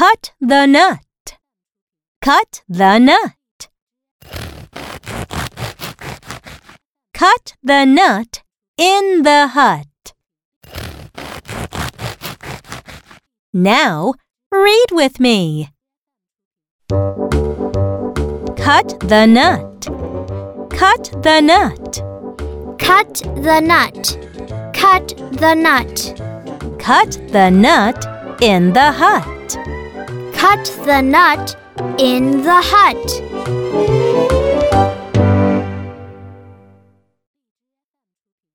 Cut the nut. Cut the nut. Cut the nut in the hut. Now read with me. Cut the nut. Cut the nut. Cut the nut. Cut the nut. Cut the nut in the hut. Cut the nut in the hut.